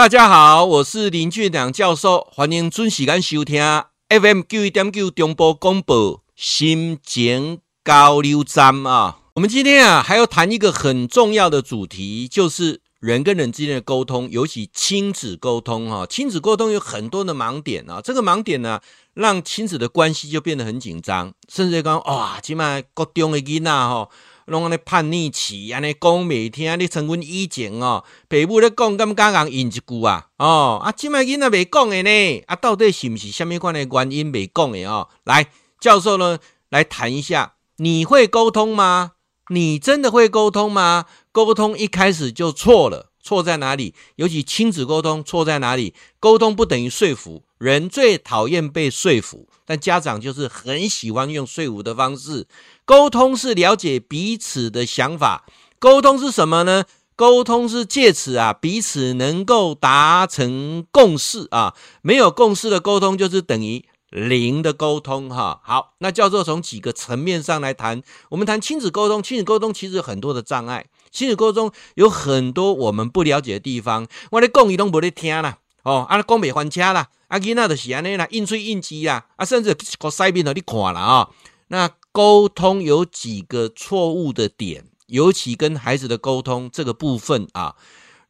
大家好，我是林俊良教授，欢迎准时间收听 FM 九一点九中波广播心情交流站啊。我们今天啊，还要谈一个很重要的主题，就是人跟人之间的沟通，尤其亲子沟通哈。亲子沟通有很多的盲点啊，这个盲点呢，让亲子的关系就变得很紧张，甚至讲哇，起码高中的囡仔哈，拢安尼叛逆期，安尼讲袂听你像阮以前哦，爸母咧讲，敢敢人应一句啊？哦，啊，即摆囡仔未讲诶呢，啊，到底是毋是虾米款诶原因未讲诶哦？来，教授呢，来谈一下，你会沟通吗？你真的会沟通吗？沟通一开始就错了，错在哪里？尤其亲子沟通错在哪里？沟通不等于说服，人最讨厌被说服，但家长就是很喜欢用说服的方式。沟通是了解彼此的想法，沟通是什么呢？沟通是借此啊，彼此能够达成共识啊，没有共识的沟通就是等于。零的沟通，哈，好，那教授从几个层面上来谈。我们谈亲子沟通，亲子沟通其实有很多的障碍，亲子沟通有很多我们不了解的地方。我咧讲，伊拢无咧听啦，哦，啊，讲袂还车啦，啊，囡仔就是安尼啦，应嘴应舌啦，啊，甚至个塞边头你看了啊。那沟通有几个错误的点，尤其跟孩子的沟通这个部分啊，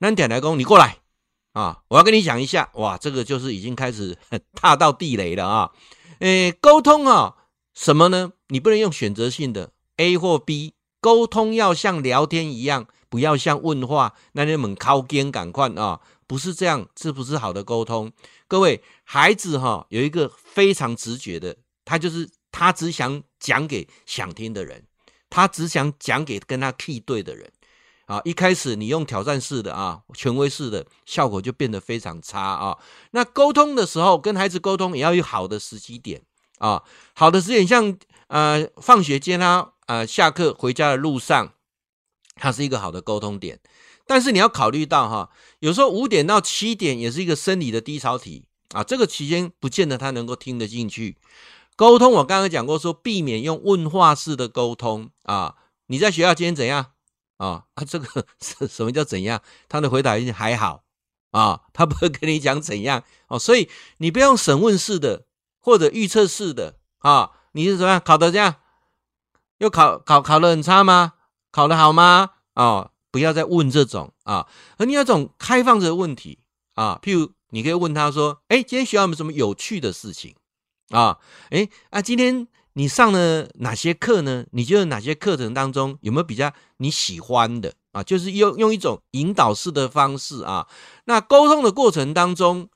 那点来讲，你过来。啊，我要跟你讲一下，哇，这个就是已经开始 踏到地雷了啊！诶，沟通啊，什么呢？你不能用选择性的 A 或 B，沟通要像聊天一样，不要像问话，那你们靠边赶快啊！不是这样，这不是好的沟通。各位，孩子哈有一个非常直觉的，他就是他只想讲给想听的人，他只想讲给跟他 key 对的人。啊，一开始你用挑战式的啊，权威式的，效果就变得非常差啊。那沟通的时候，跟孩子沟通也要有好的时机点啊，好的时间像呃放学接他呃下课回家的路上，它是一个好的沟通点。但是你要考虑到哈，有时候五点到七点也是一个生理的低潮期啊，这个期间不见得他能够听得进去。沟通我刚刚讲过说，避免用问话式的沟通啊。你在学校今天怎样？啊啊，这个什什么叫怎样？他的回答一定还好啊，他不会跟你讲怎样哦，所以你不要用审问式的或者预测式的啊，你是怎么样考的这样？又考考考的很差吗？考的好吗？哦，不要再问这种啊，而你要种开放的问题啊，譬如你可以问他说：“哎，今天学校有什么有趣的事情啊？哎啊，今天。”你上了哪些课呢？你觉得哪些课程当中有没有比较你喜欢的啊？就是用用一种引导式的方式啊。那沟通的过程当中，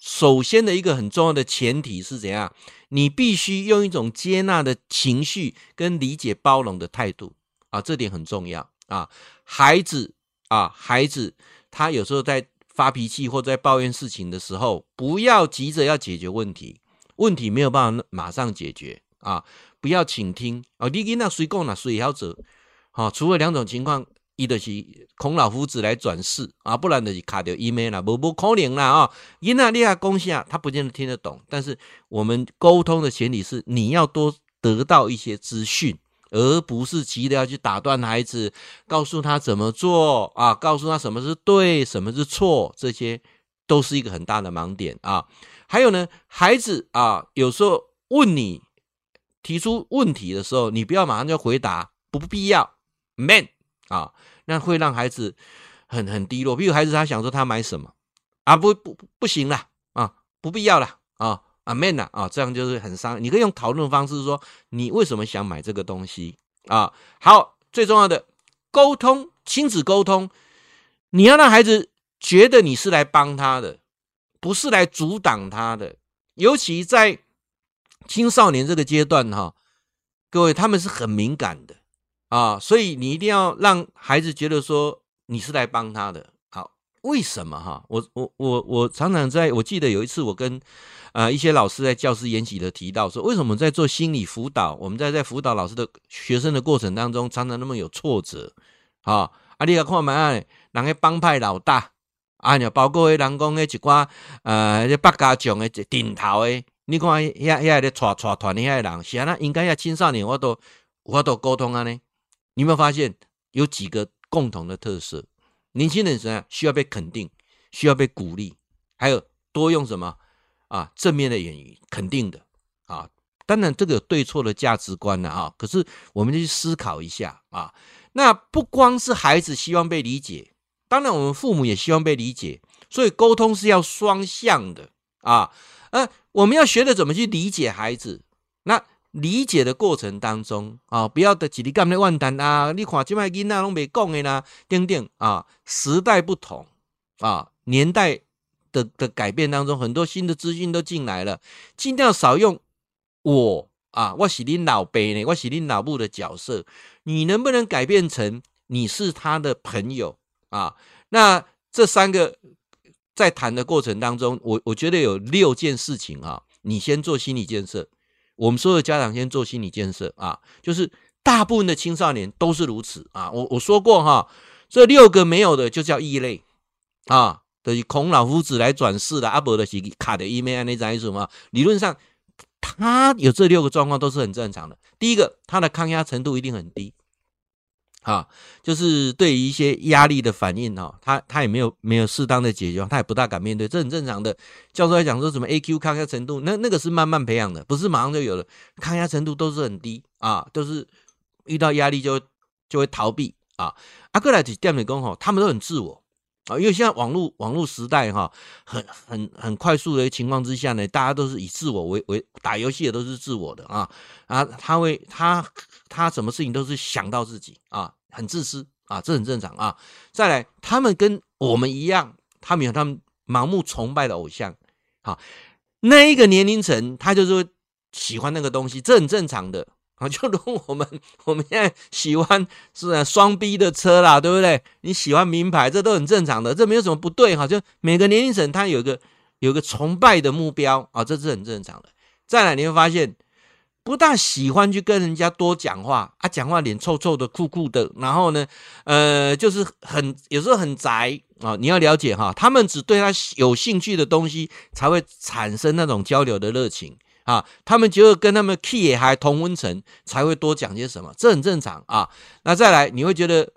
首先的一个很重要的前提是怎样？你必须用一种接纳的情绪跟理解包容的态度啊，这点很重要啊。孩子啊，孩子他有时候在发脾气或在抱怨事情的时候，不要急着要解决问题，问题没有办法马上解决。啊，不要倾听哦！你囡仔谁讲啦，谁晓做。好，除了两种情况，一的是孔老夫子来转世啊，不然的是卡掉 email 啦，无无可能啦啊！囡仔你啊讲啥，他不见得听得懂。但是我们沟通的前提是，你要多得到一些资讯，而不是急着要去打断孩子，告诉他怎么做啊，告诉他什么是对，什么是错，这些都是一个很大的盲点啊。还有呢，孩子啊，有时候问你。提出问题的时候，你不要马上就回答，不必要，man 啊，那会让孩子很很低落。比如孩子他想说他买什么啊，不不不行了啊，不必要了啊啊 man 啊，啊，这样就是很伤。你可以用讨论方式说，你为什么想买这个东西啊？好，最重要的沟通，亲子沟通，你要让孩子觉得你是来帮他的，不是来阻挡他的，尤其在。青少年这个阶段哈，各位他们是很敏感的啊，所以你一定要让孩子觉得说你是来帮他的。好，为什么哈？我我我我常常在我记得有一次我跟啊一些老师在教室演习的提到说，为什么在做心理辅导，我们在在辅导老师的学生的过程当中，常常那么有挫折啊？啊，你要看嘛，人个帮派老大啊，你包括人讲的一寡呃，这八家将的顶头的。你看，遐遐咧带带团的遐人，是安那应该要青少年我都我都沟通啊呢？你有没有发现有几个共同的特色？年轻人怎样需要被肯定，需要被鼓励，还有多用什么啊？正面的言语，肯定的啊。当然，这个有对错的价值观呢啊。可是，我们就去思考一下啊。那不光是孩子希望被理解，当然我们父母也希望被理解。所以，沟通是要双向的啊。呃，我们要学着怎么去理解孩子。那理解的过程当中啊，不要的叽里干的万谈啊，你看这卖囡仔拢没讲的啦，等等啊。时代不同啊，年代的的改变当中，很多新的资讯都进来了，尽量少用我啊，我是你老爸呢，我是你老母的角色，你能不能改变成你是他的朋友啊？那这三个在谈的过程当中，我我觉得有六件事情啊，你先做心理建设。我们所有家长先做心理建设啊，就是大部分的青少年都是如此啊。我我说过哈，这六个没有的就叫异类啊，等于孔老夫子来转世的阿伯的是卡的伊妹那种意思吗？理论上他有这六个状况都是很正常的。第一个，他的抗压程度一定很低。啊，就是对于一些压力的反应哈，他他也没有没有适当的解决，他也不大敢面对，这很正常的。教授来讲说什么 AQ 抗压程度，那那个是慢慢培养的，不是马上就有的。抗压程度都是很低啊，都是遇到压力就就会逃避啊。阿克莱提电美工吼，他们都很自我啊，因为现在网络网络时代哈，很很很快速的情况之下呢，大家都是以自我为为打游戏的都是自我的啊啊，他会他。他什么事情都是想到自己啊，很自私啊，这很正常啊。再来，他们跟我们一样，他们有他们盲目崇拜的偶像，好，那一个年龄层，他就是喜欢那个东西，这很正常的啊。就如我们我们现在喜欢是双 B 的车啦，对不对？你喜欢名牌，这都很正常的，这没有什么不对哈。就每个年龄层，他有个有个崇拜的目标啊，这是很正常的。再来，你会发现。不大喜欢去跟人家多讲话啊，讲话脸臭臭的、酷酷的，然后呢，呃，就是很有时候很宅啊。你要了解哈，他们只对他有兴趣的东西才会产生那种交流的热情啊。他们觉得跟他们 key 还同温层，才会多讲些什么，这很正常啊。那再来，你会觉得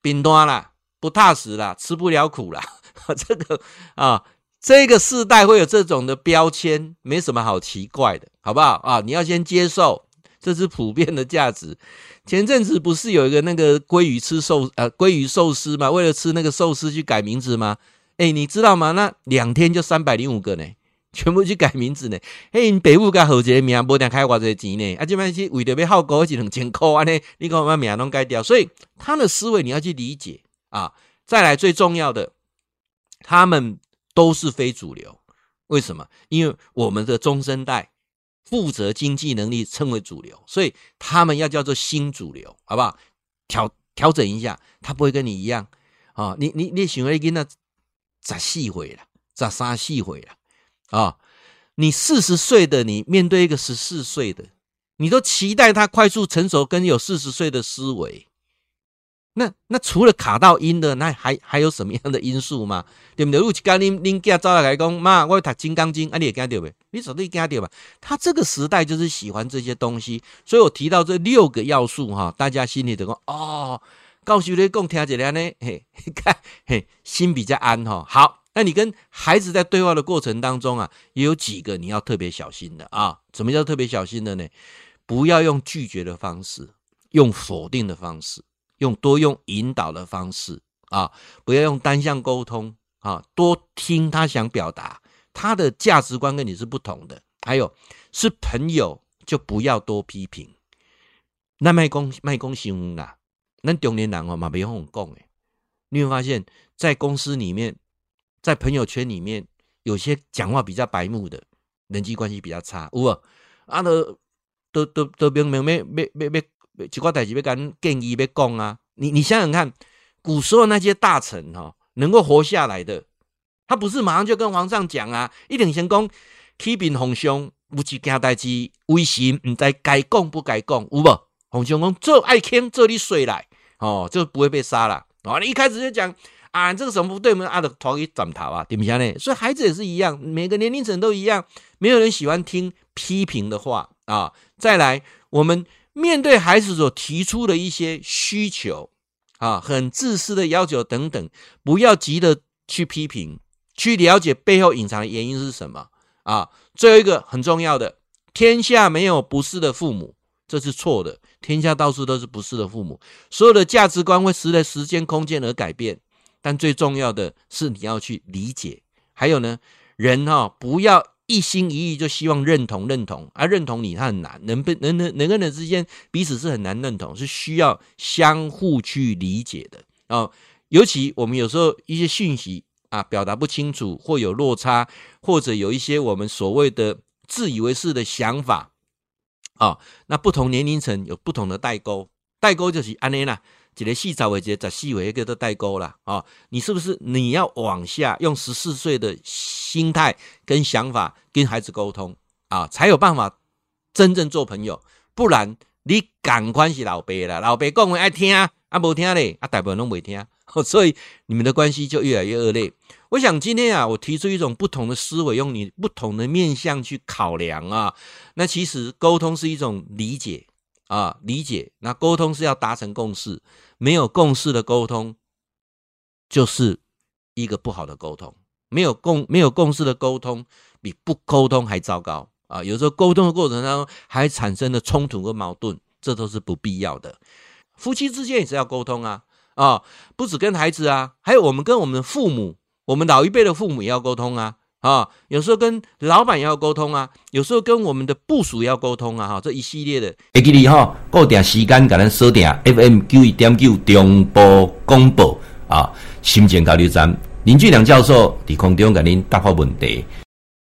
冰端啦，不踏实啦，吃不了苦啦，这个啊。这个世代会有这种的标签，没什么好奇怪的，好不好啊？你要先接受，这是普遍的价值。前阵子不是有一个那个鲑鱼吃寿呃鲑鱼寿司吗？为了吃那个寿司去改名字吗？哎，你知道吗？那两天就三百零五个呢，全部去改名字呢。嘿，你北部甲好一个名，无定开偌济钱呢？啊，这边是为了要好过一两千块安尼，你讲把名拢改掉，所以他的思维你要去理解啊。再来最重要的，他们。都是非主流，为什么？因为我们的中生代负责经济能力称为主流，所以他们要叫做新主流，好不好？调调整一下，他不会跟你一样啊！你你你想要跟他咋细回了，咋啥细回了啊？你四十岁的你面对一个十四岁的，你都期待他快速成熟，跟有四十岁的思维。那那除了卡到音的，那还还有什么样的因素吗？对不对？如果刚您您家招来来讲，妈，我要读金刚经，啊，你也惊到呗？你绝对惊到吧？他这个时代就是喜欢这些东西，所以我提到这六个要素哈，大家心里头讲哦，告诉你讲听起来呢，嘿，看嘿，心比较安哈。好，那你跟孩子在对话的过程当中啊，也有几个你要特别小心的啊。什么叫特别小心的呢？不要用拒绝的方式，用否定的方式。用多用引导的方式啊，不要用单向沟通啊，多听他想表达，他的价值观跟你是不同的。还有是朋友就不要多批评，那卖公卖公行啦，那中年人哦嘛别用讲诶，你会发现在公司里面，在朋友圈里面，有些讲话比较白目的，人际关系比较差，有无？啊都都都都明明没没没没。几块代志要跟建议要讲啊！你你想想看，古时候那些大臣哈，能够活下来的，他不是马上就跟皇上讲啊，一定先讲启禀皇兄，有一件代志，微臣唔知该讲不该讲，有无？皇兄讲做爱卿，这里水来哦，就不会被杀了。哦，你一开始就讲啊，这个什么不对，我们阿的头给斩头啊，对不对呢？所以孩子也是一样，每个年龄层都一样，没有人喜欢听批评的话啊。再来，我们。面对孩子所提出的一些需求，啊，很自私的要求等等，不要急着去批评，去了解背后隐藏的原因是什么啊。最后一个很重要的，天下没有不是的父母，这是错的。天下到处都是不是的父母，所有的价值观会随着时间、空间而改变。但最重要的是你要去理解。还有呢，人哈、哦、不要一心一意就希望认同认同，啊、认同你他很难，人不人人人跟人之间彼此是很难认同，是需要相互去理解的哦。尤其我们有时候一些讯息啊表达不清楚，或有落差，或者有一些我们所谓的自以为是的想法。啊、哦，那不同年龄层有不同的代沟，代沟就是安尼啦，一个四十岁，一个十四岁，一个都代沟啦。啊、你是不是你要往下用十四岁的心态跟想法跟孩子沟通啊，才有办法真正做朋友，不然你赶快是老爸啦，老爸讲话爱听，啊啊无听嘞，啊大部分拢未听，所以你们的关系就越来越恶劣。我想今天啊，我提出一种不同的思维，用你不同的面向去考量啊。那其实沟通是一种理解啊，理解。那沟通是要达成共识，没有共识的沟通就是一个不好的沟通。没有共没有共识的沟通，比不沟通还糟糕啊。有时候沟通的过程当中还产生了冲突和矛盾，这都是不必要的。夫妻之间也是要沟通啊啊，不止跟孩子啊，还有我们跟我们的父母。我们老一辈的父母也要沟通啊，啊，有时候跟老板要沟通啊，有时候跟我们的部署要沟通啊，哈，这一系列的。会记你哈，固定时间给咱锁定 FM 九一点九中波广播啊，心情交流站林俊良教授在空中给您答复问题。